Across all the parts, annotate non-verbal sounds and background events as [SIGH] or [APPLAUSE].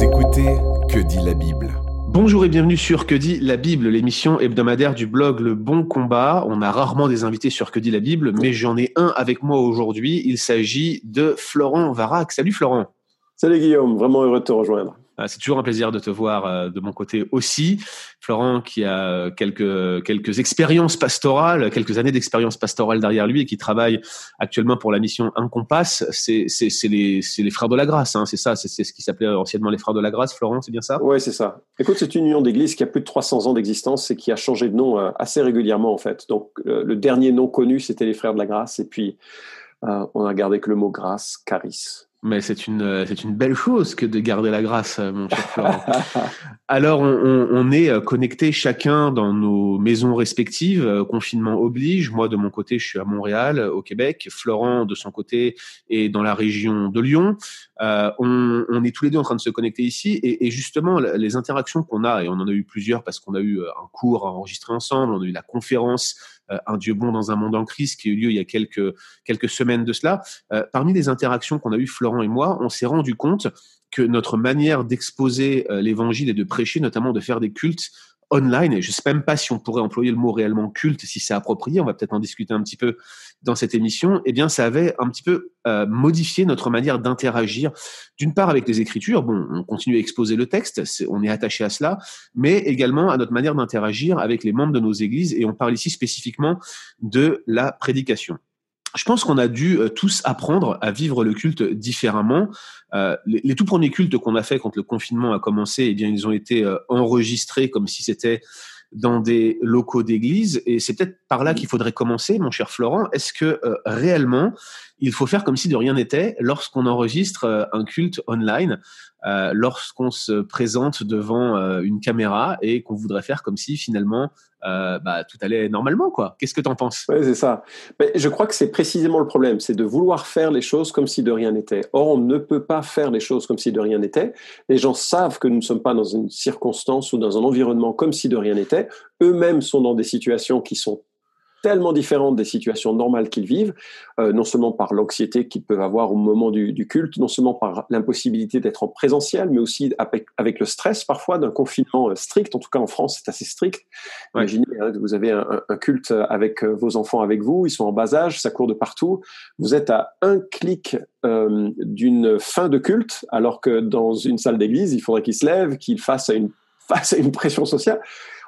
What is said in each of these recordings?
Vous écoutez Que dit la Bible Bonjour et bienvenue sur Que dit la Bible, l'émission hebdomadaire du blog Le Bon Combat. On a rarement des invités sur Que dit la Bible, mais j'en ai un avec moi aujourd'hui. Il s'agit de Florent Varac. Salut Florent. Salut Guillaume, vraiment heureux de te rejoindre. Ah, c'est toujours un plaisir de te voir euh, de mon côté aussi. Florent qui a quelques, quelques expériences pastorales, quelques années d'expérience pastorale derrière lui et qui travaille actuellement pour la mission Un Compass. C'est, les, les frères de la grâce, hein, c'est ça, c'est, ce qui s'appelait anciennement les frères de la grâce, Florent, c'est bien ça? Oui, c'est ça. Écoute, c'est une union d'église qui a plus de 300 ans d'existence et qui a changé de nom euh, assez régulièrement en fait. Donc euh, le dernier nom connu, c'était les frères de la grâce et puis euh, on a gardé que le mot grâce, charis. Mais c'est une, euh, c'est une belle chose que de garder la grâce, euh, mon cher Florent. [LAUGHS] Alors, on, on, est euh, connectés chacun dans nos maisons respectives. Confinement oblige. Moi, de mon côté, je suis à Montréal, au Québec. Florent, de son côté, est dans la région de Lyon. Euh, on, on, est tous les deux en train de se connecter ici. Et, et justement, les interactions qu'on a, et on en a eu plusieurs parce qu'on a eu un cours à enregistrer ensemble, on a eu la conférence Un Dieu bon dans un monde en crise qui a eu lieu il y a quelques, quelques semaines de cela. Euh, parmi les interactions qu'on a eues, Florent, et moi, on s'est rendu compte que notre manière d'exposer euh, l'évangile et de prêcher, notamment de faire des cultes online, et je ne sais même pas si on pourrait employer le mot réellement culte, si c'est approprié, on va peut-être en discuter un petit peu dans cette émission, eh bien ça avait un petit peu euh, modifié notre manière d'interagir, d'une part avec les Écritures, bon, on continue à exposer le texte, on est attaché à cela, mais également à notre manière d'interagir avec les membres de nos églises, et on parle ici spécifiquement de la prédication je pense qu'on a dû euh, tous apprendre à vivre le culte différemment. Euh, les, les, tout premiers cultes qu'on a fait quand le confinement a commencé, eh bien, ils ont été euh, enregistrés comme si c'était dans des locaux d'église. Et c'est peut-être par là qu'il faudrait commencer, mon cher Florent. Est-ce que euh, réellement, il faut faire comme si de rien n'était lorsqu'on enregistre euh, un culte online, euh, lorsqu'on se présente devant euh, une caméra et qu'on voudrait faire comme si finalement bah, tout allait normalement, quoi. Qu'est-ce que tu en penses c'est ça. Mais je crois que c'est précisément le problème, c'est de vouloir faire les choses comme si de rien n'était. Or, on ne peut pas faire les choses comme si de rien n'était. Les gens savent que nous ne sommes pas dans une circonstance ou dans un environnement comme si de rien n'était. Eux-mêmes sont dans des situations qui sont tellement différentes des situations normales qu'ils vivent, euh, non seulement par l'anxiété qu'ils peuvent avoir au moment du, du culte, non seulement par l'impossibilité d'être en présentiel, mais aussi avec, avec le stress parfois d'un confinement euh, strict. En tout cas, en France, c'est assez strict. Ouais. Imaginez, hein, vous avez un, un, culte avec euh, vos enfants avec vous, ils sont en bas âge, ça court de partout. Vous êtes à un clic euh, d'une fin de culte, alors que dans une salle d'église, il faudrait qu'ils se lèvent, qu'ils fassent une, [LAUGHS] face à une pression sociale.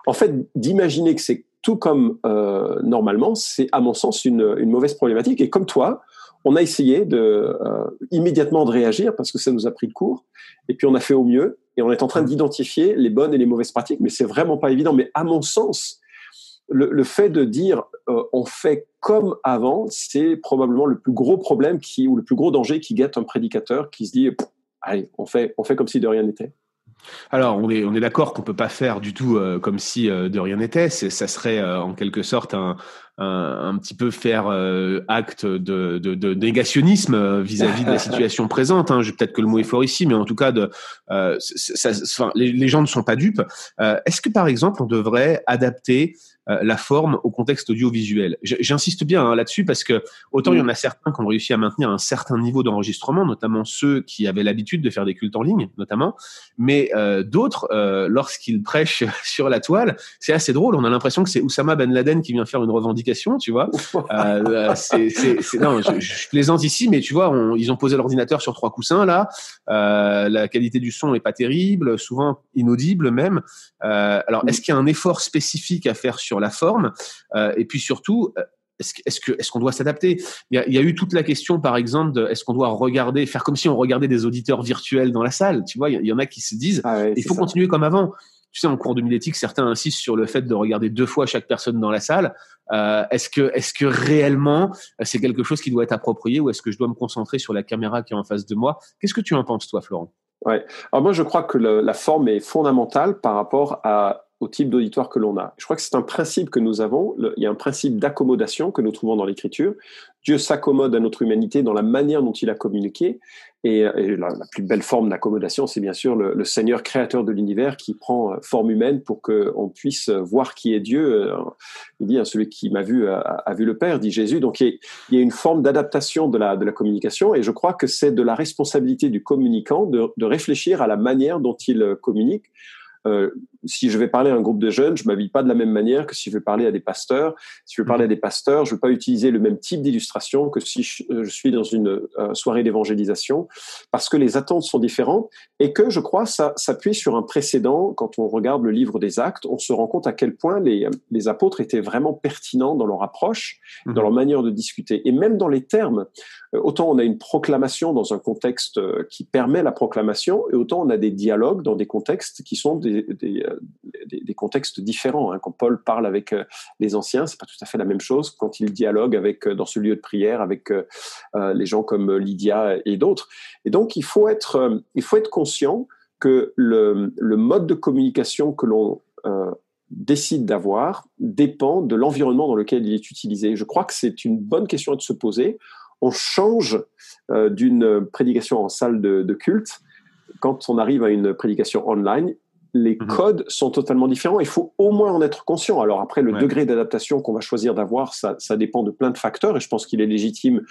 En fait, d'imaginer que c'est tout comme euh, normalement, c'est à mon sens une, une, mauvaise problématique. Et comme toi, on a essayé de euh, immédiatement de réagir parce que ça nous a pris de court. Et puis on a fait au mieux et on est en train d'identifier les bonnes et les mauvaises pratiques. Mais c'est vraiment pas évident. Mais à mon sens, le, le fait de dire euh, on fait comme avant, c'est probablement le plus gros problème qui ou le plus gros danger qui guette un prédicateur qui se dit allez, on fait on fait comme si de rien n'était. Alors, on est, on est d'accord qu'on peut pas faire du tout euh, comme si euh, de rien n'était. Ça serait euh, en quelque sorte un, un, un, petit peu faire acte de, de, de négationnisme vis-à-vis -vis de la [LAUGHS] situation présente. Hein. Peut-être que le mot est fort ici, mais en tout cas, de, ça, enfin, les, les, gens ne sont pas dupes. Est-ce que, par exemple, on devrait adapter euh, la forme au contexte audiovisuel. J'insiste bien hein, là-dessus parce que autant il y en a certains qui ont réussi à maintenir un certain niveau d'enregistrement, notamment ceux qui avaient l'habitude de faire des cultes en ligne, notamment, mais euh, d'autres, euh, lorsqu'ils prêchent [LAUGHS] sur la toile, c'est assez drôle. On a l'impression que c'est Oussama Ben Laden qui vient faire une revendication, tu vois. Euh, c'est, non, je, je, plaisante ici, mais tu vois, on, ils ont posé l'ordinateur sur trois coussins là. Euh, la qualité du son est pas terrible, souvent inaudible même. Euh, alors, est-ce qu'il y a un effort spécifique à faire sur sur la forme. Euh, et puis surtout euh, est-ce est qu'on doit s'adapter? Il, y a, il y a eu toute la question par exemple de est-ce qu'on doit regarder faire comme si on regardait des auditeurs virtuels dans la salle? Tu vois il y, en a qui se disent ah ouais, il faut continuer comme avant. Tu sais en cours de millétique certains insistent sur le fait de regarder deux fois chaque personne dans la salle. Euh, est-ce que est-ce que réellement c'est quelque chose qui doit être approprié ou est-ce que je dois me concentrer sur la caméra qui est en face de moi? Qu'est-ce que tu en penses toi Florent? Ouais. Alors moi je crois que le, la forme est fondamentale par rapport à au type d'auditoire que l'on a. Je crois que c'est un principe que nous avons. il y a un principe d'accommodation que nous trouvons dans l'Écriture. Dieu s'accommode à notre humanité dans la manière dont il a communiqué. Et, la, plus belle forme d'accommodation, c'est bien sûr le, Seigneur créateur de l'univers qui prend euh, forme humaine pour qu'on puisse voir qui est Dieu. Euh, il dit, hein, celui qui m'a vu a, vu le Père, dit Jésus. Donc il y a, une forme d'adaptation de la, communication. Et je crois que c'est de la responsabilité du communicant de réfléchir à la manière dont il communique euh, si je vais parler à un groupe de jeunes, je m'habille pas de la même manière que si je vais parler à des pasteurs. Si je veux parler à des pasteurs, je ne vais pas utiliser le même type d'illustration que si je, euh, suis dans une euh, soirée d'évangélisation, parce que les attentes sont différentes et que je crois ça s'appuie sur un précédent. Quand on regarde le livre des Actes, on se rend compte à quel point les, les apôtres étaient vraiment pertinents dans leur approche, dans mhm. leur manière de discuter et même dans les termes. Autant on a une proclamation dans un contexte qui permet la proclamation, et autant on a des dialogues dans des contextes qui sont des, des, contextes différents. Hein. Quand Paul parle avec euh, les anciens, c'est pas tout à fait la même chose quand il dialogue avec euh, dans ce lieu de prière avec euh, les gens comme Lydia et d'autres. Et donc il faut être il faut être conscient que le, mode de communication que l'on décide d'avoir dépend de l'environnement dans lequel il est utilisé. Je crois que c'est une bonne question de se poser. On change d'une prédication en salle de, de, culte quand on arrive à une prédication online les mhm. codes sont totalement différents. Il faut au moins en être conscient. Alors après, le degré d'adaptation qu'on va choisir d'avoir, ça, ça, dépend de plein de facteurs. Et je pense qu'il est légitime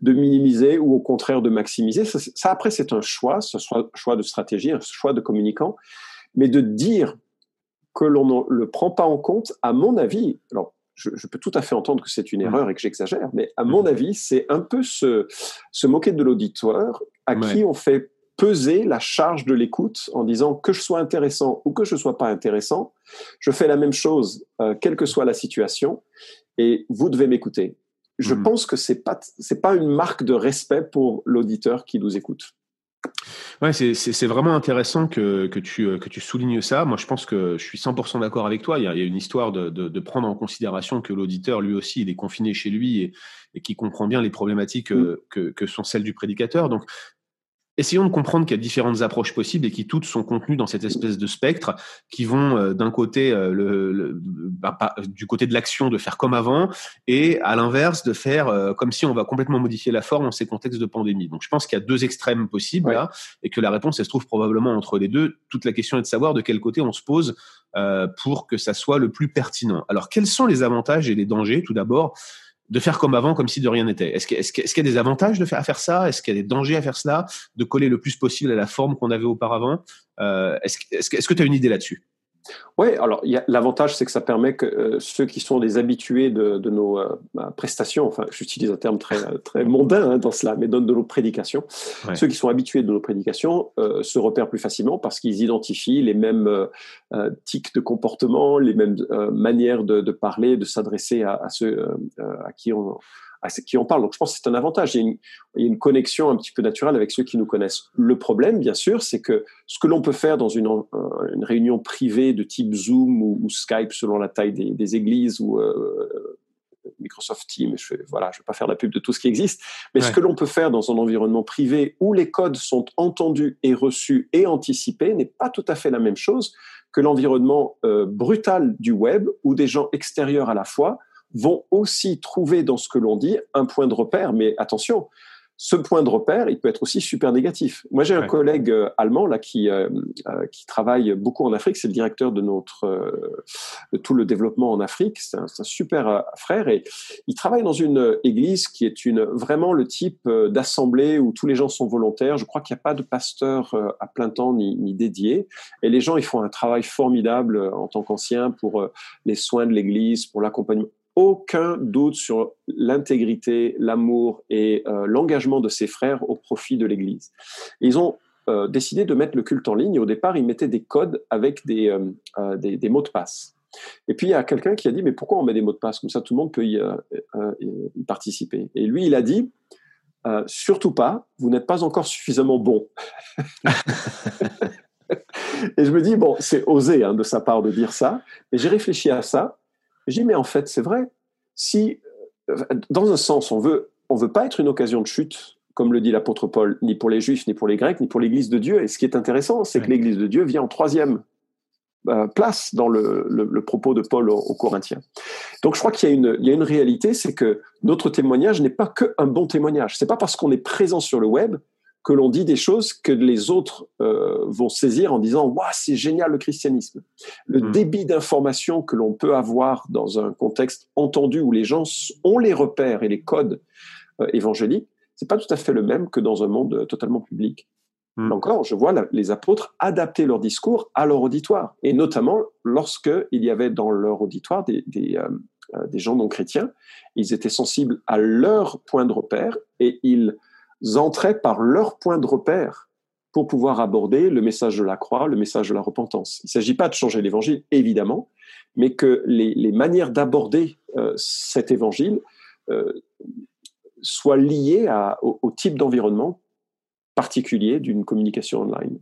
de minimiser ou au contraire de maximiser. Ça, ça après, c'est un choix, ce soit choix de stratégie, un choix de communicant. Mais de dire que l'on ne le prend pas en compte, à mon avis, alors je, je peux tout à fait entendre que c'est une erreur et que j'exagère, mais à mon avis, c'est un peu se, se moquer de l'auditoire à qui on fait peser la charge de l'écoute en disant que je sois intéressant ou que je ne sois pas intéressant, je fais la même chose, euh, quelle que soit la situation, et vous devez m'écouter. Je mhm. pense que c'est pas c'est pas une marque de respect pour l'auditeur qui nous écoute. Ouais, c'est vraiment intéressant que, que, tu, euh, que tu soulignes ça. Moi, je pense que je suis 100% d'accord avec toi. Il y, a, il y, a, une histoire de, de, de prendre en considération que l'auditeur, lui aussi, il est confiné chez lui et, et qui comprend bien les problématiques mm. euh, que, que, sont celles du prédicateur. Donc, essayons de comprendre qu'il y a différentes approches possibles et qui toutes sont contenues dans cette espèce de spectre qui vont euh, d'un côté euh, le, bah, du côté de l'action de faire comme avant et à l'inverse de faire euh, comme si on va complètement modifier la forme dans ces contextes de pandémie. Donc je pense qu'il y a deux extrêmes possibles là et que la réponse elle se trouve probablement entre les deux. Toute la question est de savoir de quel côté on se pose pour que ça soit le plus pertinent. Alors quels sont les avantages et les dangers? Tout d'abord de faire comme avant, comme si de rien n'était. Est-ce qu'il y a des avantages de faire, à faire ça? Est-ce qu'il y a des dangers à faire cela? De coller le plus possible à la forme qu'on avait auparavant? Euh, Est-ce est que tu as une idée là-dessus? Oui, alors l'avantage, c'est que ça permet que euh, ceux qui sont des habitués de, nos euh, bah, prestations, enfin, j'utilise un terme très, très mondain hein, dans cela, mais de, de nos prédications, ceux qui sont habitués de nos prédications euh, se repèrent plus facilement parce qu'ils identifient les mêmes tics de comportement, les mêmes manières de, parler, de s'adresser à, à, ceux à qui on à qui on parle. Donc je pense que c'est un avantage. Il y, a une, il y, a une, connexion un petit peu naturelle avec ceux qui nous connaissent. Le problème, bien sûr, c'est que ce que l'on peut faire dans une, euh, une, réunion privée de type Zoom ou, Skype selon la taille des, des églises ou euh, Microsoft Teams, je ne voilà, je vais pas faire la pub de tout ce qui existe, mais ce que l'on peut faire dans un environnement privé où les codes sont entendus et reçus et anticipés n'est pas tout à fait la même chose que l'environnement euh, brutal du web où des gens extérieurs à la fois vont aussi trouver dans ce que l'on dit un point de repère. Mais attention, ce point de repère, il peut être aussi super négatif. Moi, j'ai un collègue euh, allemand là qui euh, euh, qui travaille beaucoup en Afrique. C'est le directeur de notre de tout le développement en Afrique. C'est un, un, super frère et il travaille dans une église qui est une vraiment le type d'assemblée où tous les gens sont volontaires. Je crois qu'il n'y a pas de pasteur à plein temps ni, ni dédié. Et les gens, ils font un travail formidable en tant qu'anciens pour les soins de l'église, pour l'accompagnement aucun doute sur l'intégrité, l'amour et euh, l'engagement de ses frères au profit de l'Église. Ils ont euh, décidé de mettre le culte en ligne. au départ, ils mettaient des codes avec des, euh, des, mots de passe. Et puis, il y a quelqu'un qui a dit, mais pourquoi on met des mots de passe? Comme ça, tout le monde peut y, y participer. Et lui, il a dit, surtout pas, vous n'êtes pas encore suffisamment bon. [LAUGHS] et je me dis, bon, c'est osé hein, de sa part de dire ça, mais j'ai réfléchi à ça j'ai dit, mais en fait, c'est vrai. Si, euh, dans un sens, on veut, on veut pas être une occasion de chute, comme le dit l'apôtre Paul, ni pour les Juifs, ni pour les Grecs, ni pour l'Église de Dieu. Et ce qui est intéressant, c'est que l'Église de Dieu vient en troisième. place dans le, propos de Paul aux, Corinthiens. Donc je crois qu'il y, y, a une réalité, c'est que notre témoignage n'est pas qu'un bon témoignage. C'est pas parce qu'on est présent sur le web que l'on dit des choses que les autres euh, vont saisir en disant waouh c'est génial le christianisme. Le hmm. débit d'information que l'on peut avoir dans un contexte entendu où les gens ont les repères et les codes euh, évangéliques, c'est pas tout à fait le même que dans un monde totalement public. Encore, je vois les apôtres adapter leur discours à leur auditoire, et notamment lorsque il y avait dans leur auditoire des, des, euh, des gens non chrétiens, ils étaient sensibles à leur point de repère et ils entraient par leur point de repère pour pouvoir aborder le message de la croix, le message de la repentance. Il ne s'agit pas de changer l'évangile, évidemment, mais que les, manières d'aborder euh, cet évangile euh, soient liées au type d'environnement particulier d'une communication online.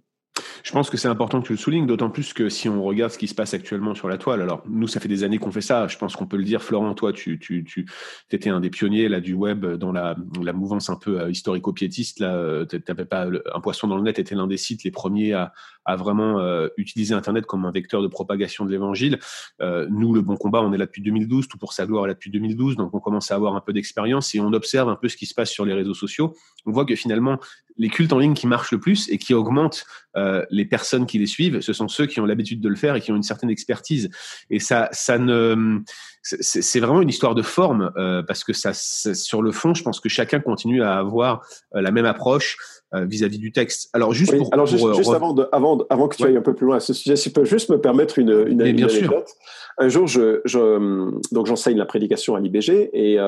Je pense que c'est important que tu le soulignes, d'autant plus que si on regarde ce qui se passe actuellement sur la toile, alors nous, ça fait des années qu'on fait ça, je pense qu'on peut le dire. Florent, toi, tu, tu, tu étais un des pionniers là, du web dans la, la mouvance un peu euh, historico-piétiste. Euh, tu n'avais pas un poisson dans le net, était l'un des sites les premiers à, à vraiment euh, utiliser Internet comme un vecteur de propagation de l'évangile. nous, le Bon Combat, on est là depuis 2012, tout pour sa gloire est là depuis 2012, donc on commence à avoir un peu d'expérience et on observe un peu ce qui se passe sur les réseaux sociaux. On voit que finalement, les cultes en ligne qui marchent le plus et qui augmentent euh, les personnes qui les suivent, ce sont ceux qui ont l'habitude de le faire et qui ont une certaine expertise. Et ça, ça ne, c'est vraiment une histoire de forme euh, parce que ça, sur le fond, je pense que chacun continue à avoir euh, la même approche vis-à-vis du texte. Alors juste pour, alors juste, avant, de, avant, avant que tu ailles un peu plus loin à ce sujet, si tu peux juste me permettre une, une, une bien anecdote. Sûr. Un jour, je, je donc j'enseigne la prédication à l'IBG et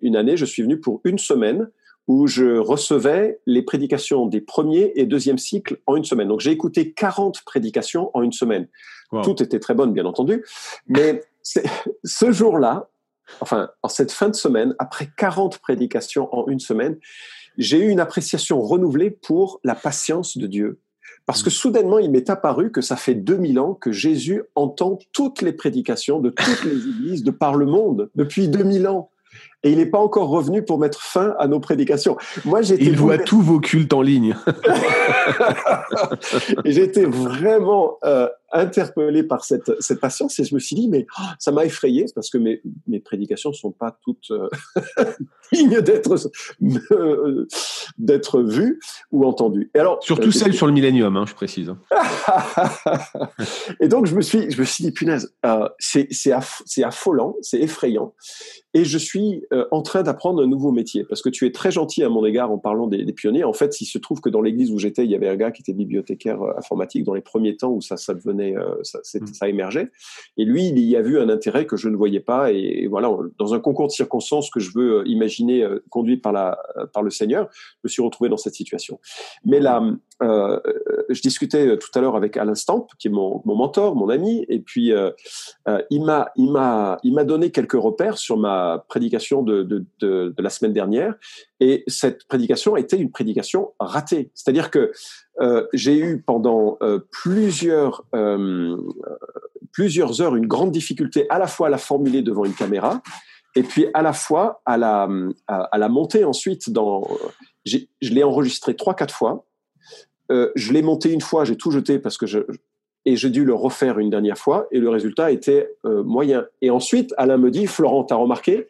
une année, je suis venu pour une semaine où je recevais les prédications des premiers et deuxième cycles en une semaine. Donc j'ai écouté 40 prédications en une semaine. Toutes étaient très bonnes, bien entendu. Mais ce jour-là, enfin, en cette fin de semaine, après 40 prédications en une semaine, j'ai eu une appréciation renouvelée pour la patience de Dieu. Parce que soudainement, il m'est apparu que ça fait 2000 ans que Jésus entend toutes les prédications de toutes les églises de par le monde, depuis 2000 ans et il n'est pas encore revenu pour mettre fin à nos prédications. Moi, j'étais il voit tous vos cultes en ligne. et [LAUGHS] j'étais vraiment euh, interpellé par cette, cette patience et je me suis dit, mais oh, ça m'a effrayé parce que mes, mes prédications ne sont pas toutes euh, [LAUGHS] dignes d'être euh, d'être vues ou entendues. Et alors, Surtout celles sur le millénium, hein, je précise. [LAUGHS] et donc, je me suis, je me suis dit, punaise, c'est affolant, c'est effrayant. Et je suis euh, en train d'apprendre un nouveau métier parce que tu es très gentil à mon égard en parlant des, pionniers. En fait, il se trouve que dans l'église où j'étais, il y avait un gars qui était bibliothécaire euh, informatique dans les premiers temps où ça, ça devenait, euh, ça, mmh. ça, émergeait. Et lui, il y a vu un intérêt que je ne voyais pas. Et, voilà, dans un concours de circonstances que je veux imaginer conduit par la, par le Seigneur, je me suis retrouvé dans cette situation. Mais là, je discutais tout à l'heure avec Alain Stamp, qui est mon, mon mentor, mon ami, et puis il m'a, il m'a, il m'a donné quelques repères sur ma prédication de, la semaine dernière. Et cette prédication était une prédication ratée. C'est-à-dire que euh, j'ai eu pendant euh, plusieurs, euh, plusieurs heures une grande difficulté à la fois à la formuler devant une caméra et puis à la fois à la, à, la monter ensuite dans... Je l'ai enregistré trois, quatre fois. Je l'ai monté une fois, j'ai tout jeté parce que je, et j'ai dû le refaire une dernière fois et le résultat était moyen. Et ensuite, Alain me dit, Florent, t'as remarqué,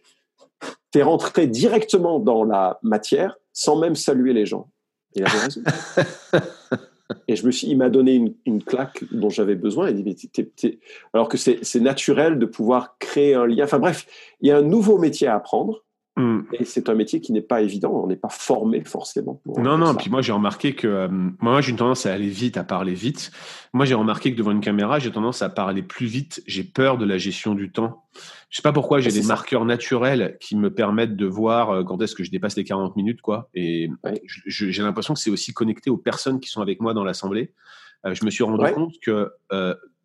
tu es rentré directement dans la matière sans même saluer les gens. Il avait raison. [LAUGHS] Et je me suis, il m'a donné une, claque dont j'avais besoin. Il dit, alors que c'est naturel de pouvoir créer un lien. Enfin bref, il y a un nouveau métier à apprendre. Mm. Et c'est un métier qui n'est pas évident, on n'est pas formé forcément. Pour non, non, puis moi j'ai remarqué que euh, moi j'ai une tendance à aller vite, à parler vite. Moi j'ai remarqué que devant une caméra, j'ai tendance à parler plus vite, j'ai peur de la gestion du temps. Je sais pas pourquoi j'ai des marqueurs naturels qui me permettent de voir euh, quand est-ce que je dépasse les 40 minutes, quoi. Et j'ai l'impression que c'est aussi connecté aux personnes qui sont avec moi dans l'assemblée. Euh, je me suis rendu compte que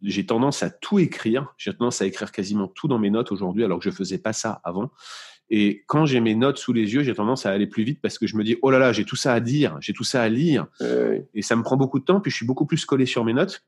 j'ai tendance à tout écrire. J'ai tendance à écrire quasiment tout dans mes notes aujourd'hui, alors que je faisais pas ça avant. Et quand j'ai mes notes sous les yeux, j'ai tendance à aller plus vite parce que je me dis, oh là là, j'ai tout ça à dire, j'ai tout ça à lire. Et ça me prend beaucoup de temps, puis je suis beaucoup plus collé sur mes notes.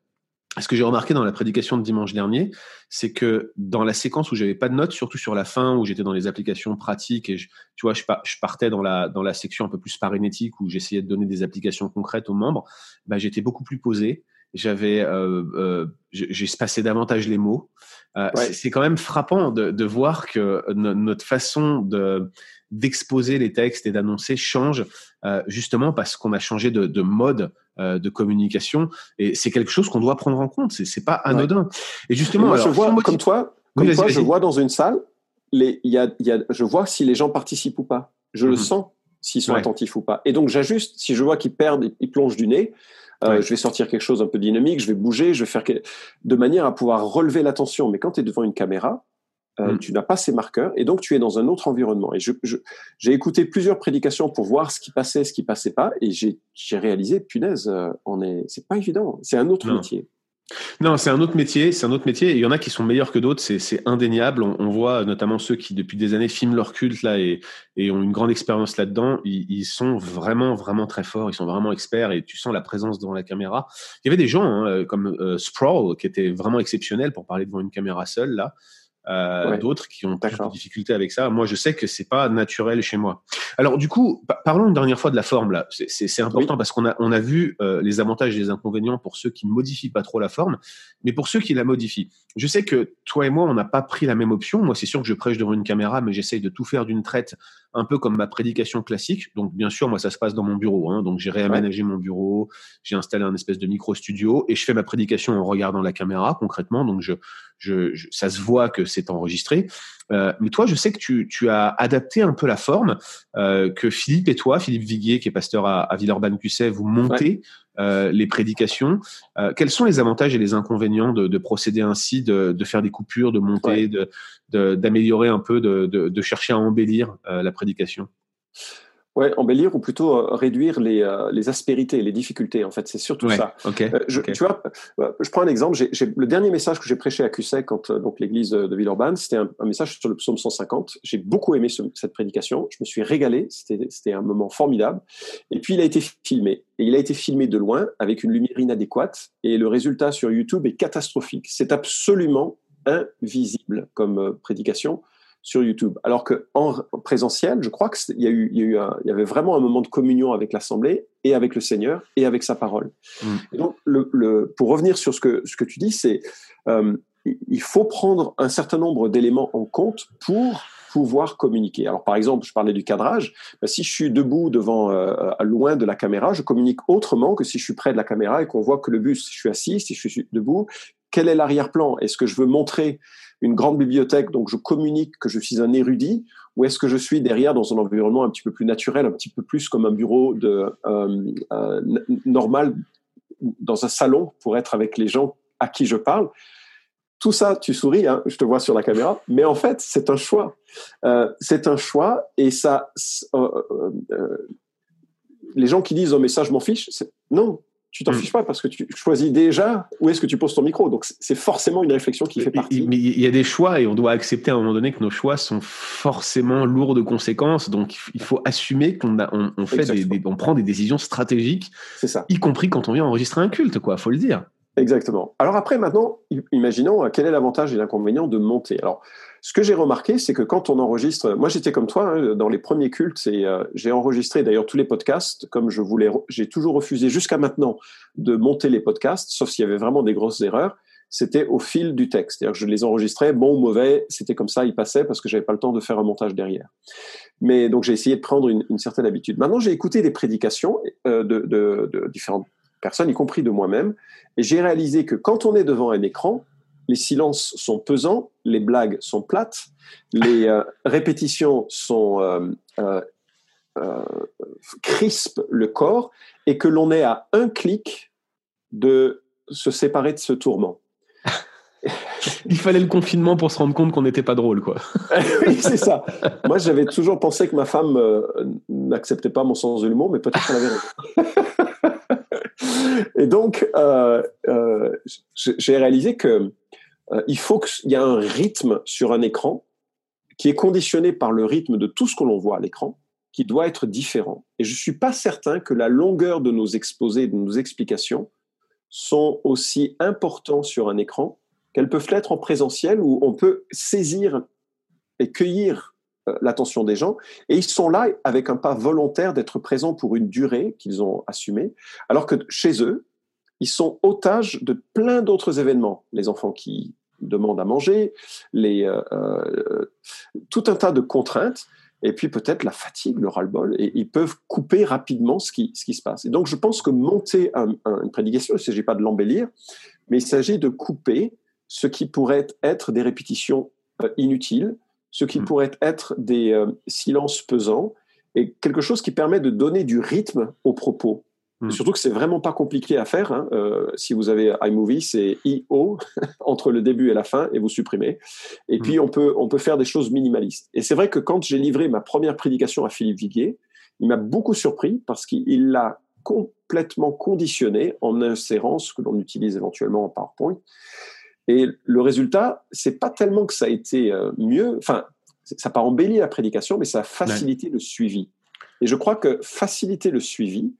Ce que j'ai remarqué dans la prédication de dimanche dernier, c'est que dans la séquence où j'avais pas de notes, surtout sur la fin, où j'étais dans les applications pratiques et je, tu vois, je, partais dans la, dans la section un peu plus paranétique où j'essayais de donner des applications concrètes aux membres, bah, j'étais beaucoup plus posé j'avais, euh, euh, j'ai espacé davantage les mots. Euh, C'est quand même frappant de, de voir que notre façon de d'exposer les textes et d'annoncer change euh, justement parce qu'on a changé de, de mode euh, de communication et c'est quelque chose qu'on doit prendre en compte. C'est pas anodin. Et justement, moi, je vois comme toi, comme toi, je vois dans une salle, les, y a, y a, je vois si les gens participent ou pas. Je le mhm. sens s'ils sont attentifs ou pas. Et donc j'ajuste. Si je vois qu'ils perdent, ils plongent du nez, euh, je vais sortir quelque chose un peu dynamique, je vais bouger, je vais faire de manière à pouvoir relever l'attention. Mais quand tu es devant une caméra, euh, mm. tu n'as pas ces marqueurs et donc tu es dans un autre environnement. Et j'ai écouté plusieurs prédications pour voir ce qui passait, ce qui passait pas, et j'ai réalisé, punaise, euh, on est, c'est pas évident. C'est un autre métier. Non, c'est un autre métier, c'est un autre métier. il y en a qui sont meilleurs que d'autres, c'est indéniable. On, voit notamment ceux qui, depuis des années, filment leur culte là et, ont une grande expérience là-dedans. Ils, sont vraiment, vraiment très forts. Ils sont vraiment experts et tu sens la présence devant la caméra. Il y avait des gens hein, comme euh, qui étaient vraiment exceptionnels pour parler devant une caméra seule là. Euh, d'autres qui ont plus de difficultés avec ça. Moi, je sais que c'est pas naturel chez moi. Alors, du coup, parlons une dernière fois de la forme là. C'est important parce qu'on a on a vu euh, les avantages et les inconvénients pour ceux qui modifient pas trop la forme, mais pour ceux qui la modifient. Je sais que toi et moi, on n'a pas pris la même option. Moi, c'est sûr que je prêche devant une caméra, mais j'essaye de tout faire d'une traite, un peu comme ma prédication classique. Donc, bien sûr, moi, ça se passe dans mon bureau. Hein. Donc, j'ai réaménagé mon bureau, j'ai installé un espèce de micro studio et je fais ma prédication en regardant la caméra concrètement. Donc, je, je, ça se voit que c'est enregistré. Euh, mais toi, je sais que tu, tu, as adapté un peu la forme, euh, que Philippe et toi, Philippe Viguier, qui est pasteur à, à Villeurbanne-Cusset, vous montez euh, les prédications. Euh, quels sont les avantages et les inconvénients de, de procéder ainsi, de, de, faire des coupures, de monter, de d'améliorer un peu, de, de, chercher à embellir euh, la prédication? Ouais, embellir ou plutôt euh, réduire les, euh, les, aspérités, les difficultés. En fait, c'est surtout ça. Euh, je, Tu vois, je prends un exemple. J'ai, le dernier message que j'ai prêché à Cusset, quand donc l'église de Villeurbanne, c'était un, message sur le psaume 150. J'ai beaucoup aimé cette prédication. Je me suis régalé. C'était, c'était un moment formidable. Et puis il a été filmé. Et il a été filmé de loin avec une lumière inadéquate. Et le résultat sur YouTube est catastrophique. C'est absolument invisible comme prédication sur YouTube. Alors que en présentiel, je crois qu'il y a eu, il y, a eu il y avait vraiment un moment de communion avec l'Assemblée et avec le Seigneur et avec sa parole. Mm. donc, le, le, pour revenir sur ce que, ce que tu dis, c'est euh, il faut prendre un certain nombre d'éléments en compte pour pouvoir communiquer. Alors, par exemple, je parlais du cadrage. Ben, si je suis debout devant, euh, loin de la caméra, je communique autrement que si je suis près de la caméra et qu'on voit que le bus, si je suis assis, si je suis debout, quel est l'arrière-plan? Est-ce que je veux montrer une grande bibliothèque, donc je communique que je suis un érudit, ou est-ce que je suis derrière dans un environnement un petit peu plus naturel, un petit peu plus comme un bureau euh, euh, normal dans un salon pour être avec les gens à qui je parle? Tout ça, tu souris, hein, je te vois sur la caméra, mais en fait, c'est un choix. Euh, c'est un choix et ça, les gens qui disent oh mais ça je m'en fiche, non, tu t'en mm. fiches pas parce que tu choisis déjà où est-ce que tu poses ton micro. Donc c'est forcément une réflexion qui fait partie. Mais il y a des choix et on doit accepter à un moment donné que nos choix sont forcément lourds de conséquences. Donc il faut assumer qu'on on, on, fait des, on prend des décisions stratégiques. C'est ça. Y compris quand on vient enregistrer un culte, quoi. Faut le dire. Exactement. Alors après, maintenant, imaginons euh, quel est l'avantage et l'inconvénient de monter? Alors, ce que j'ai remarqué, c'est que quand on enregistre, moi j'étais comme toi hein, dans les premiers cultes, et euh, j'ai enregistré d'ailleurs tous les podcasts comme je voulais. J'ai toujours refusé jusqu'à maintenant de monter les podcasts, sauf s'il y avait vraiment des grosses erreurs. C'était au fil du texte, c'est-à-dire que je les enregistrais, bon ou mauvais, c'était comme ça, ils passaient parce que j'avais pas le temps de faire un montage derrière. Mais donc j'ai essayé de prendre une, certaine habitude. Maintenant, j'ai écouté des prédications euh, de différentes personnes, y compris de moi-même, et j'ai réalisé que quand on est devant un écran, les silences sont pesants, les blagues sont plates, les euh, répétitions sont euh, euh, euh, crispent le corps, et que l'on est à un clic de se séparer de ce tourment. [LAUGHS] Il fallait le confinement pour se rendre compte qu'on n'était pas drôle, quoi. [LAUGHS] oui, c'est ça. Moi, j'avais toujours pensé que ma femme n'acceptait pas mon sens de l'humour, mais peut-être qu'elle avait raison. [LAUGHS] Et donc, euh, euh, j'ai réalisé que euh, il faut qu'il y ait un rythme sur un écran qui est conditionné par le rythme de tout ce que l'on voit à l'écran, qui doit être différent. Et je ne suis pas certain que la longueur de nos exposés, de nos explications, sont aussi importants sur un écran qu'elles peuvent l'être en présentiel où on peut saisir et cueillir euh, l'attention des gens. Et ils sont là avec un pas volontaire d'être présents pour une durée qu'ils ont assumée, alors que chez eux, ils sont otages de plein d'autres événements. Les enfants qui demandent à manger, les, euh, euh, tout un tas de contraintes, et puis peut-être la fatigue, le ras-le-bol, et ils peuvent couper rapidement ce qui, ce qui se passe. Et donc je pense que monter une prédication, il ne s'agit pas de l'embellir, mais il s'agit de couper ce qui pourrait être des répétitions euh, inutiles, ce qui mmh. pourrait être des silences pesants, et quelque chose qui permet de donner du rythme aux propos. Hmm. Surtout que c'est vraiment pas compliqué à faire. Hein. Euh, si vous avez iMovie, c'est IO [LAUGHS] entre le début et la fin et vous supprimez. Et puis hmm. on peut on peut faire des choses minimalistes. Et c'est vrai que quand j'ai livré ma première prédication à Philippe Viguier, il m'a beaucoup surpris parce qu'il l'a complètement conditionné en insérant ce que l'on utilise éventuellement en PowerPoint. Et le résultat, c'est pas tellement que ça a été euh, mieux. Enfin, ça n'a pas embelli la prédication, mais ça a facilité le suivi. Et je crois que faciliter le suivi,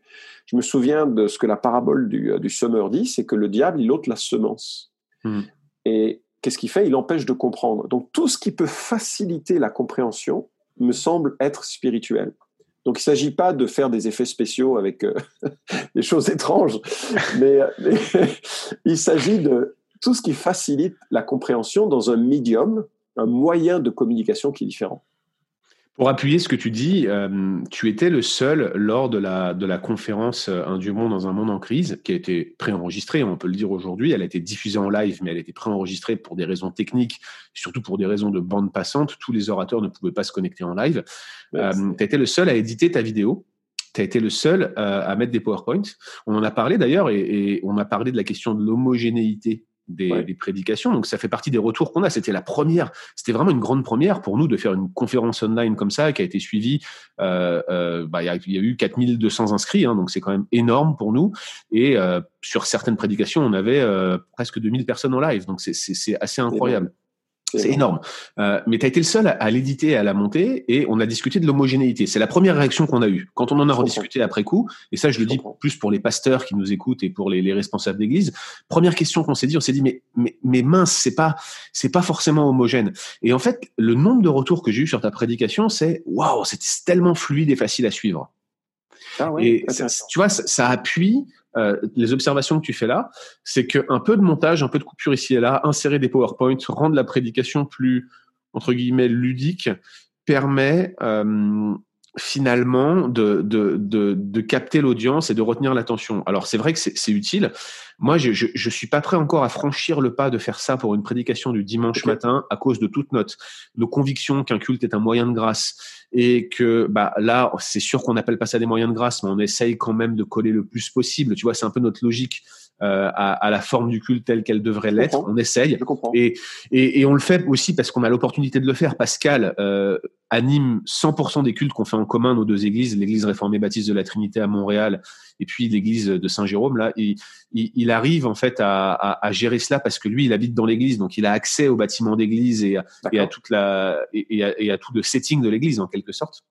je me souviens de ce que la parabole du, euh, du semeur dit, c'est que le diable, il ôte la semence. Hmm. Et qu'est-ce qu'il fait? Il empêche de comprendre. Donc tout ce qui peut faciliter la compréhension me semble être spirituel. Donc il ne s'agit pas de faire des effets spéciaux avec euh, [LAUGHS] des choses étranges, mais, mais [LAUGHS] il s'agit de tout ce qui facilite la compréhension dans un médium, un moyen de communication qui est différent. Pour appuyer ce que tu dis, euh, tu étais le seul lors de la, de la conférence euh, Un Dieu monde dans un monde en crise, qui a été préenregistrée, on peut le dire aujourd'hui. Elle a été diffusée en live, mais elle a été préenregistrée pour des raisons techniques, surtout pour des raisons de bande passante. Tous les orateurs ne pouvaient pas se connecter en live. Euh, tu été le seul à éditer ta vidéo. Tu as été le seul à mettre des PowerPoints. On en a parlé d'ailleurs, et, et on a parlé de la question de l'homogénéité des, prédications. Donc ça fait partie des retours qu'on a. C'était la première, c'était vraiment une grande première pour nous de faire une conférence online comme ça qui a été suivie. Euh, euh, bah, il y, a eu 4200 inscrits, hein, donc c'est quand même énorme pour nous. Et euh, sur certaines prédications, on avait presque 2000 personnes en live, donc c'est assez incroyable. C'est énorme. Euh, mais tu as été le seul à, l'éditer et à la monter et on a discuté de l'homogénéité. C'est la première réaction qu'on a eue. Quand on en a rediscuté après coup, et ça je, le dis plus pour les pasteurs qui nous écoutent et pour les, les responsables d'église, première question qu'on s'est dit, on s'est dit mais, mais, mais mince, c'est pas, c'est pas forcément homogène. Et en fait, le nombre de retours que j'ai eu sur ta prédication, c'est waouh, c'était tellement fluide et facile à suivre. Ah et tu vois, ça, appuie euh, les observations que tu fais là, c'est qu'un peu de montage, un peu de coupure ici et là, insérer des PowerPoints, rendre la prédication plus entre guillemets ludique, permet euh, finalement de, de, de, de capter l'audience et de retenir l'attention. Alors c'est vrai que c'est utile. Moi, je, je, je, suis pas prêt encore à franchir le pas de faire ça pour une prédication du dimanche matin à cause de toute notre nos convictions qu'un culte est un moyen de grâce et que bah là, c'est sûr qu'on n'appelle pas ça des moyens de grâce, mais on essaye quand même de coller le plus possible. Tu vois, c'est un peu notre logique euh, à, à, la forme du culte telle qu'elle devrait l'être. On essaye. Et, et, et, on le fait aussi parce qu'on a l'opportunité de le faire. Pascal euh, anime 100% des cultes qu'on fait en commun nos deux églises, l'église réformée baptiste de la Trinité à Montréal et puis l'église de Saint-Jérôme. Là, il, il, arrive en fait à, à, à, gérer cela parce que lui, il habite dans l'église, donc il a accès au bâtiment d'église et, et, à toute la et, et à tout le setting de l'église en quelque sorte.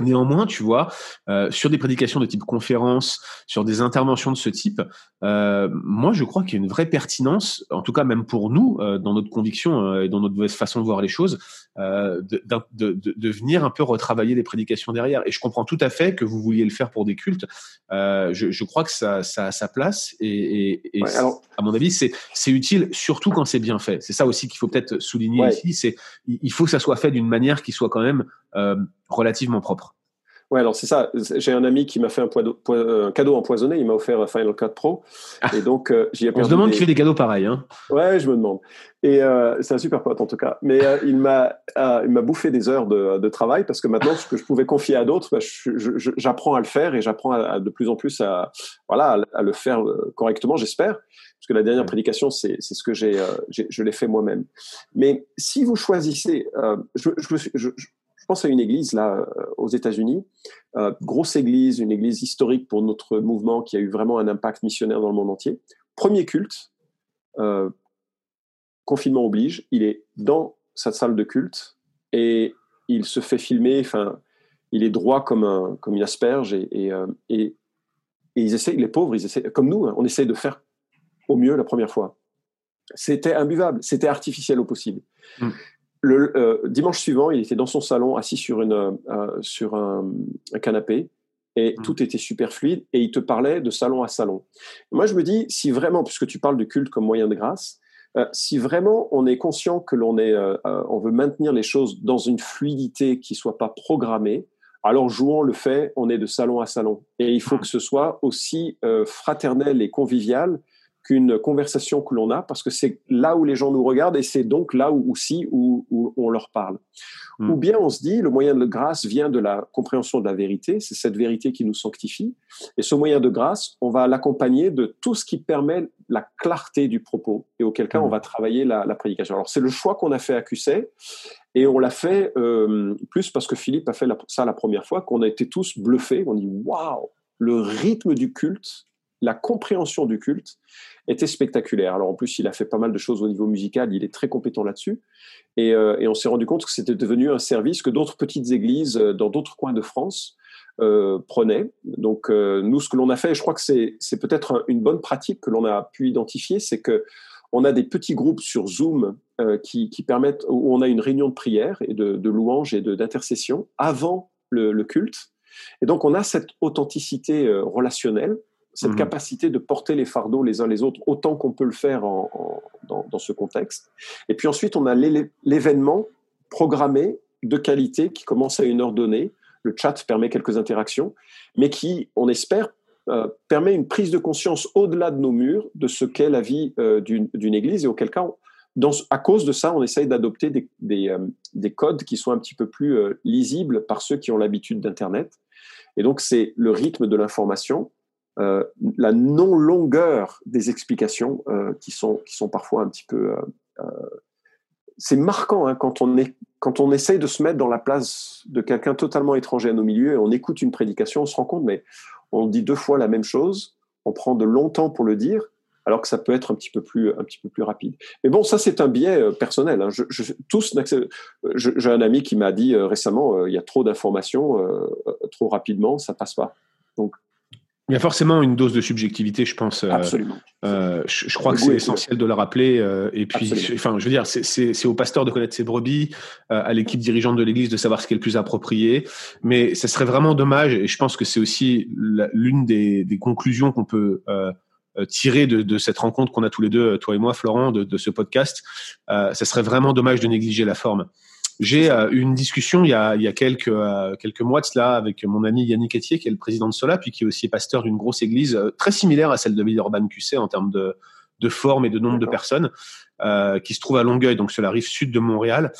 Néanmoins, tu vois, euh, sur des prédications de type conférence, sur des interventions de ce type, euh, moi, je crois qu'il y a une vraie pertinence, en tout cas même pour nous, euh, dans notre conviction euh, et dans notre façon de voir les choses, euh, de, de, de, de, venir un peu retravailler les prédications derrière. Et je comprends tout à fait que vous vouliez le faire pour des cultes. Je, je, crois que ça, ça, a sa place et, et, et alors... à mon avis, c'est utile, surtout quand c'est bien fait. C'est ça aussi qu'il faut peut-être souligner ici. C'est il faut que ça soit fait d'une manière qui soit quand même relativement propre. Ouais, alors c'est ça. J'ai un ami qui m'a fait un, euh, un, cadeau empoisonné. Il m'a offert Final Cut Pro. Ah. Et donc, euh, j'y ai On se demande qui fait des cadeaux pareils. Hein. Ouais, je me demande. Et euh, c'est un super pote en tout cas. Mais euh, il m'a il m'a bouffé des heures de, de, travail parce que maintenant, ce que je pouvais confier à d'autres, bah, j'apprends à le faire et j'apprends de plus en plus à, voilà, à, le faire correctement, j'espère. Parce que la dernière prédication, c'est ce que j'ai, je l'ai fait moi-même. Mais si vous choisissez, je, je, pense à une église là euh, aux États-Unis, euh, grosse église, une église historique pour notre mouvement qui a eu vraiment un impact missionnaire dans le monde entier. Premier culte, euh, confinement oblige, il est dans sa salle de culte et il se fait filmer. Enfin, il est droit comme un comme une asperge et, ils essaient, les pauvres, ils essaient, comme nous, hein, on essaie de faire au mieux la première fois. C'était imbuvable, c'était artificiel au possible. Mm le euh, dimanche suivant, il était dans son salon, assis sur, une, euh, sur un, canapé, et mm. tout était super fluide et il te parlait de salon à salon. Moi, je me dis, si vraiment, puisque tu parles de culte comme moyen de grâce, euh, si vraiment on est conscient que l'on est, euh, euh, on veut maintenir les choses dans une fluidité qui soit pas programmée, alors jouons le fait, on est de salon à salon. Et il faut mm. que ce soit aussi fraternel et convivial qu'une conversation que l'on a, parce que c'est là où les gens nous regardent et c'est donc là où, aussi où, on leur parle. Hmm. Ou bien on se dit, le moyen de grâce vient de la compréhension de la vérité, c'est cette vérité qui nous sanctifie, et ce moyen de grâce, on va l'accompagner de tout ce qui permet la clarté du propos, et auquel cas on hmm. va travailler la, prédication. Alors c'est le choix qu'on a fait à QC, et on l'a fait euh, plus parce que Philippe a fait ça la première fois, qu'on a été tous bluffés, on dit, waouh, le rythme du culte la compréhension du culte était spectaculaire. Alors en plus, il a fait pas mal de choses au niveau musical, il est très compétent là-dessus. Et, euh, on s'est rendu compte que c'était devenu un service que d'autres petites églises euh, dans d'autres coins de France euh, prenaient. Donc nous, ce que l'on a fait, je crois que c'est peut-être une bonne pratique que l'on a pu identifier, c'est que on a des petits groupes sur Zoom qui, permettent, où on a une réunion de prière et de, de louange et d'intercession avant le, le, culte. Et donc on a cette authenticité relationnelle cette mhm. capacité de porter les fardeaux les uns les autres autant qu'on peut le faire dans, ce contexte. Et puis ensuite, on a l'événement programmé de qualité qui commence à une heure donnée. Le chat permet quelques interactions, mais qui, on espère, euh, permet une prise de conscience au-delà de nos murs de ce qu'est la vie euh, d'une église et auquel cas, à cause de ça, on essaye d'adopter des, euh, des, codes qui sont un petit peu plus lisibles par ceux qui ont l'habitude d'Internet. Et donc, c'est le rythme de l'information, euh, la non-longueur des explications euh, qui, sont, qui sont parfois un petit peu... Euh, c'est marquant hein, quand, on est, quand on essaye de se mettre dans la place de quelqu'un totalement étranger à nos milieux et on écoute une prédication, on se rend compte, mais on dit deux fois la même chose, on prend de longtemps pour le dire, alors que ça peut être un petit peu plus, un petit peu plus rapide. Mais bon, ça c'est un biais personnel. Hein. Tous j'ai un ami qui m'a dit récemment, il y a trop d'informations, trop rapidement, ça passe pas. Donc il y a forcément une dose de subjectivité, je pense. Euh, Absolument. Euh, je, crois que c'est essentiel de le rappeler. Euh, et puis, enfin, je veux dire, c'est au pasteur de connaître ses brebis, à l'équipe dirigeante de l'Église de savoir ce qui est le plus approprié. Mais ce serait vraiment dommage, et je pense que c'est aussi l'une des, conclusions qu'on peut tirer de, cette rencontre qu'on a tous les deux, toi et moi, Florent, de, de ce podcast. ce serait vraiment dommage de négliger la forme. J'ai euh, eu une discussion il y a, il y a quelques, euh, quelques mois de cela avec mon ami Yannick Etier, qui est le président de Sola, puis qui est aussi pasteur d'une grosse église euh, très similaire à celle de Villeurbanne QC en termes de, de forme et de nombre de personnes, euh, qui se trouve à Longueuil, donc sur la rive sud de Montréal.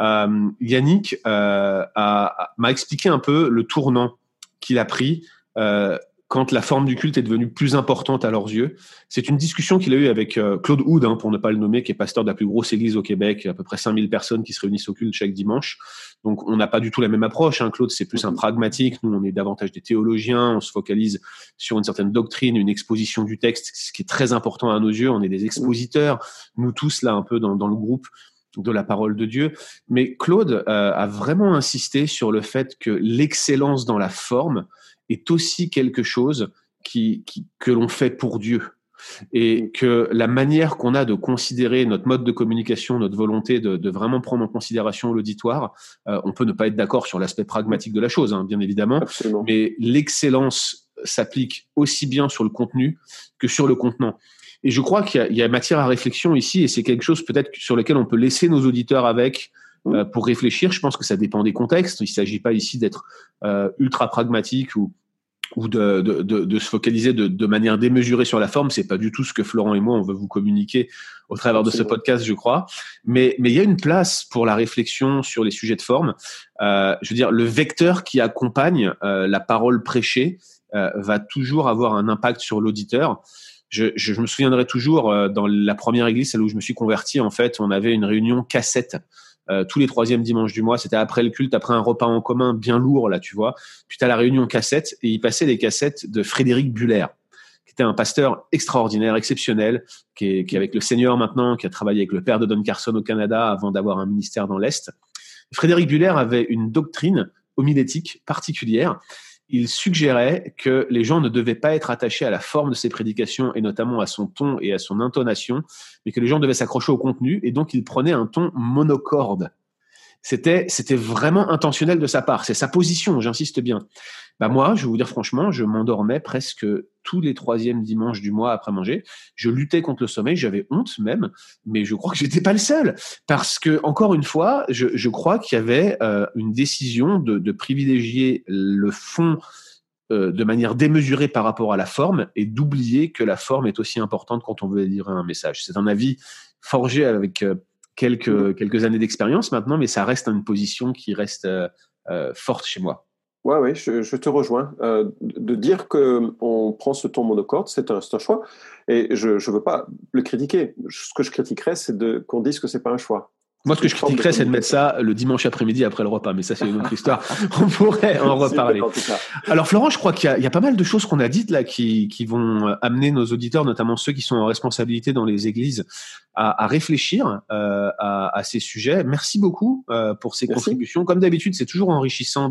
Euh, Yannick m'a expliqué un peu le tournant qu'il a pris quand la forme du culte est devenue plus importante à leurs yeux. C'est une discussion qu'il a eue avec euh, Claude Houd, hein, pour ne pas le nommer, qui est pasteur de la plus grosse église au Québec, à peu près 5000 personnes qui se réunissent au culte chaque dimanche. Donc on n'a pas du tout la même approche. Hein. Claude, c'est plus un pragmatique. Nous, on est davantage des théologiens. On se focalise sur une certaine doctrine, une exposition du texte, ce qui est très important à nos yeux. On est des expositeurs, nous tous là un peu dans, dans le groupe de la parole de Dieu. Mais Claude euh, a vraiment insisté sur le fait que l'excellence dans la forme est aussi quelque chose qui, que l'on fait pour Dieu. Et que la manière qu'on a de considérer notre mode de communication, notre volonté de, vraiment prendre en considération l'auditoire, euh, on peut ne pas être d'accord sur l'aspect pragmatique de la chose, hein, bien évidemment, mais l'excellence s'applique aussi bien sur le contenu que sur le contenant. Et je crois qu'il y, a matière à réflexion ici, et c'est quelque chose peut-être sur lequel on peut laisser nos auditeurs avec euh, pour réfléchir. Je pense que ça dépend des contextes. Il ne s'agit pas ici d'être euh, ultra pragmatique ou ou de, de, de, se focaliser de, de, manière démesurée sur la forme, c'est pas du tout ce que Florent et moi on veut vous communiquer au travers de ce podcast, je crois. Mais mais il y a une place pour la réflexion sur les sujets de forme. Euh, je veux dire, le vecteur qui accompagne euh, la parole prêchée euh, va toujours avoir un impact sur l'auditeur. Je, je, je, me souviendrai toujours euh, dans la première église, celle où je me suis converti, en fait, on avait une réunion cassette euh, tous les troisièmes dimanches du mois. C'était après le culte, après un repas en commun bien lourd, là, tu vois. Puis tu as la réunion cassette et il passait les cassettes de Frédéric Buller, qui était un pasteur extraordinaire, exceptionnel, qui est, qui est avec le Seigneur maintenant, qui a travaillé avec le père de Don Carson au Canada avant d'avoir un ministère dans l'Est. Frédéric Buller avait une doctrine homilétique particulière il suggérait que les gens ne devaient pas être attachés à la forme de ses prédications et notamment à son ton et à son intonation, mais que les gens devaient s'accrocher au contenu et donc il prenait un ton monocorde. C'était, c'était vraiment intentionnel de sa part. C'est sa position, j'insiste bien. Bah moi, je vais vous dire franchement, je m'endormais presque tous les troisièmes dimanches du mois après manger. Je luttais contre le sommeil, j'avais honte même, mais je crois que j'étais pas le seul parce que encore une fois, je, je crois qu'il y avait euh, une décision de, privilégier le fond euh, de manière démesurée par rapport à la forme et d'oublier que la forme est aussi importante quand on veut dire un message. C'est un avis forgé avec euh, quelques quelques années d'expérience maintenant, mais ça reste une position qui reste euh, forte chez moi. Oui, ouais, je, je, te rejoins. Euh, de dire qu'on prend ce ton monocorde, c'est un, un, choix. Et je ne veux pas le critiquer. Ce que je critiquerais, c'est qu'on dise que c'est pas un choix. Moi, ce que je critiquerais, c'est de mettre ça le dimanche après-midi après le repas. Mais ça, c'est une autre histoire. [LAUGHS] On pourrait en reparler. Alors, Florent, je crois qu'il y, y, a pas mal de choses qu'on a dites là qui, qui, vont amener nos auditeurs, notamment ceux qui sont en responsabilité dans les églises, à, à réfléchir euh, à, à, ces sujets. Merci beaucoup euh, pour ces Merci. contributions. Comme d'habitude, c'est toujours enrichissant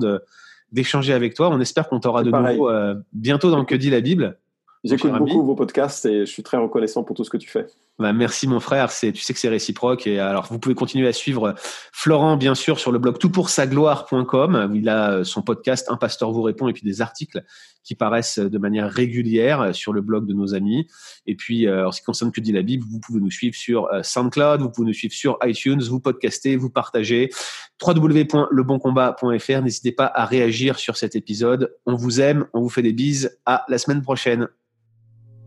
d'échanger avec toi. On espère qu'on t'aura de pareil. nouveau euh, bientôt dans Que dit la Bible. J'écoute beaucoup vos podcasts et je suis très reconnaissant pour tout ce que tu fais. Bah, merci mon frère, c'est tu sais que c'est réciproque. Et alors vous pouvez continuer à suivre Florent bien sûr sur le blog toutpoursagloire.com, il a euh, son podcast Un pasteur vous répond et puis des articles qui paraissent de manière régulière sur le blog de nos amis. Et puis euh, en ce qui concerne que dit la Bible, vous pouvez nous suivre sur euh, SoundCloud, vous pouvez nous suivre sur iTunes, vous podcastez, vous partagez. www.leboncombat.fr, n'hésitez pas à réagir sur cet épisode. On vous aime, on vous fait des bises, à la semaine prochaine.